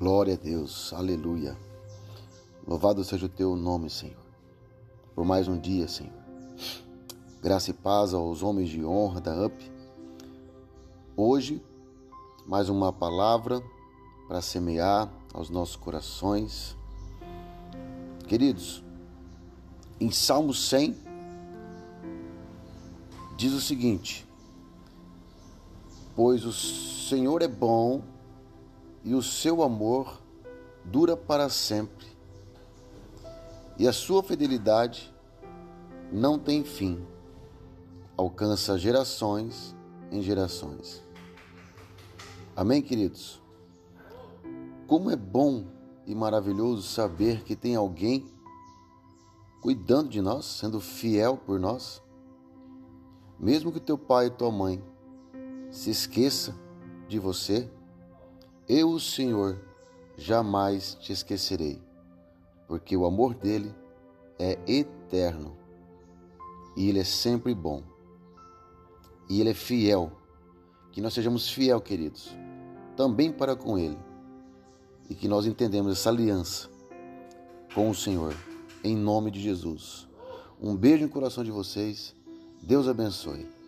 Glória a Deus, aleluia. Louvado seja o teu nome, Senhor, por mais um dia, Senhor. Graça e paz aos homens de honra da UP. Hoje, mais uma palavra para semear aos nossos corações. Queridos, em Salmo 100, diz o seguinte: Pois o Senhor é bom e o seu amor dura para sempre, e a sua fidelidade não tem fim, alcança gerações em gerações. Amém, queridos? Como é bom e maravilhoso saber que tem alguém cuidando de nós, sendo fiel por nós. Mesmo que teu pai e tua mãe se esqueça de você, eu, o Senhor, jamais te esquecerei, porque o amor dele é eterno e ele é sempre bom. E ele é fiel. Que nós sejamos fiel, queridos, também para com ele. E que nós entendemos essa aliança com o Senhor, em nome de Jesus. Um beijo no coração de vocês. Deus abençoe.